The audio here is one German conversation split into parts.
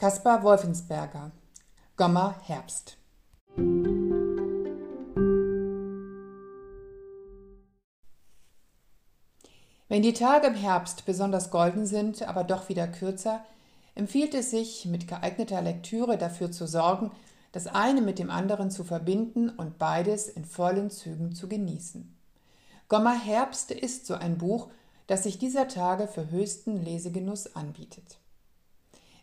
Kaspar Wolfensberger Gommer Herbst Wenn die Tage im Herbst besonders golden sind, aber doch wieder kürzer, empfiehlt es sich, mit geeigneter Lektüre dafür zu sorgen, das eine mit dem anderen zu verbinden und beides in vollen Zügen zu genießen. Gommer Herbst ist so ein Buch, das sich dieser Tage für höchsten Lesegenuss anbietet.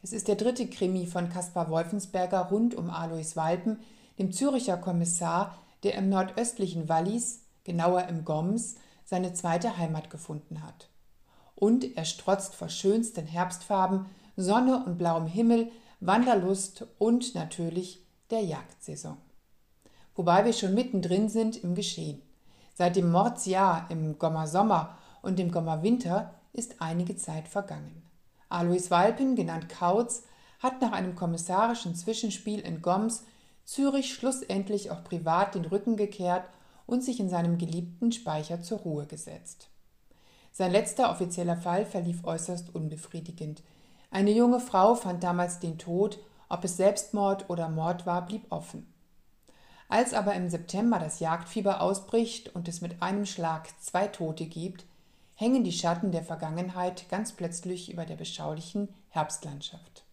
Es ist der dritte Krimi von Caspar Wolfensberger rund um Alois Walpen, dem Züricher Kommissar, der im nordöstlichen Wallis, genauer im Goms, seine zweite Heimat gefunden hat. Und er strotzt vor schönsten Herbstfarben, Sonne und blauem Himmel, Wanderlust und natürlich der Jagdsaison. Wobei wir schon mittendrin sind im Geschehen. Seit dem Mordsjahr im Gommer Sommer und dem Gommer Winter ist einige Zeit vergangen. Alois Walpen, genannt Kautz, hat nach einem kommissarischen Zwischenspiel in Goms Zürich schlussendlich auch privat den Rücken gekehrt und sich in seinem geliebten Speicher zur Ruhe gesetzt. Sein letzter offizieller Fall verlief äußerst unbefriedigend. Eine junge Frau fand damals den Tod ob es Selbstmord oder Mord war, blieb offen. Als aber im September das Jagdfieber ausbricht und es mit einem Schlag zwei Tote gibt, hängen die Schatten der Vergangenheit ganz plötzlich über der beschaulichen Herbstlandschaft.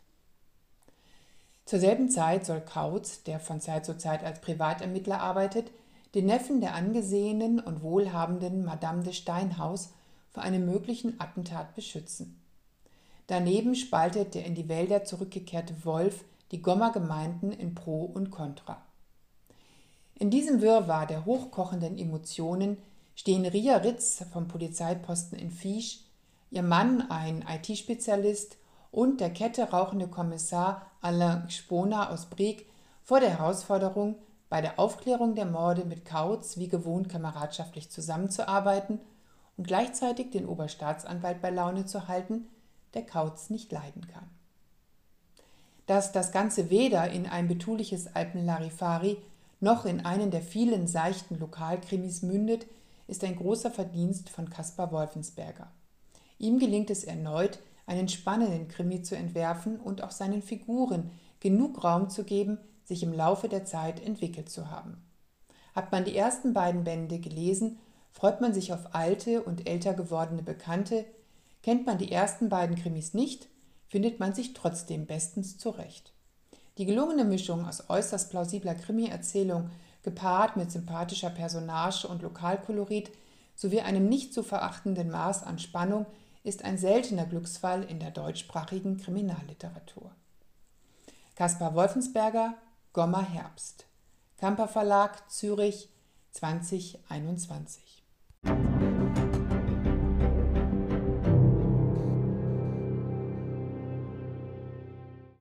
Zur selben Zeit soll Kautz, der von Zeit zu Zeit als Privatermittler arbeitet, den Neffen der angesehenen und wohlhabenden Madame de Steinhaus vor einem möglichen Attentat beschützen. Daneben spaltet der in die Wälder zurückgekehrte Wolf die Gommer Gemeinden in Pro und Contra. In diesem Wirrwarr der hochkochenden Emotionen stehen Ria Ritz vom Polizeiposten in Fiesch, ihr Mann, ein IT-Spezialist, und der Kette rauchende Kommissar Alain Sponer aus Brieg vor der Herausforderung, bei der Aufklärung der Morde mit Kautz wie gewohnt kameradschaftlich zusammenzuarbeiten und gleichzeitig den Oberstaatsanwalt bei Laune zu halten, der Kauz nicht leiden kann. Dass das Ganze weder in ein betuliches Alpenlarifari noch in einen der vielen seichten Lokalkrimis mündet, ist ein großer Verdienst von Caspar Wolfensberger. Ihm gelingt es erneut, einen spannenden Krimi zu entwerfen und auch seinen Figuren genug Raum zu geben, sich im Laufe der Zeit entwickelt zu haben. Hat man die ersten beiden Bände gelesen, freut man sich auf alte und älter gewordene Bekannte, Kennt man die ersten beiden Krimis nicht, findet man sich trotzdem bestens zurecht. Die gelungene Mischung aus äußerst plausibler Krimi-Erzählung gepaart mit sympathischer Personage und Lokalkolorit sowie einem nicht zu verachtenden Maß an Spannung ist ein seltener Glücksfall in der deutschsprachigen Kriminalliteratur. Kaspar Wolfensberger, Gommer Herbst. Kamper Verlag, Zürich 2021.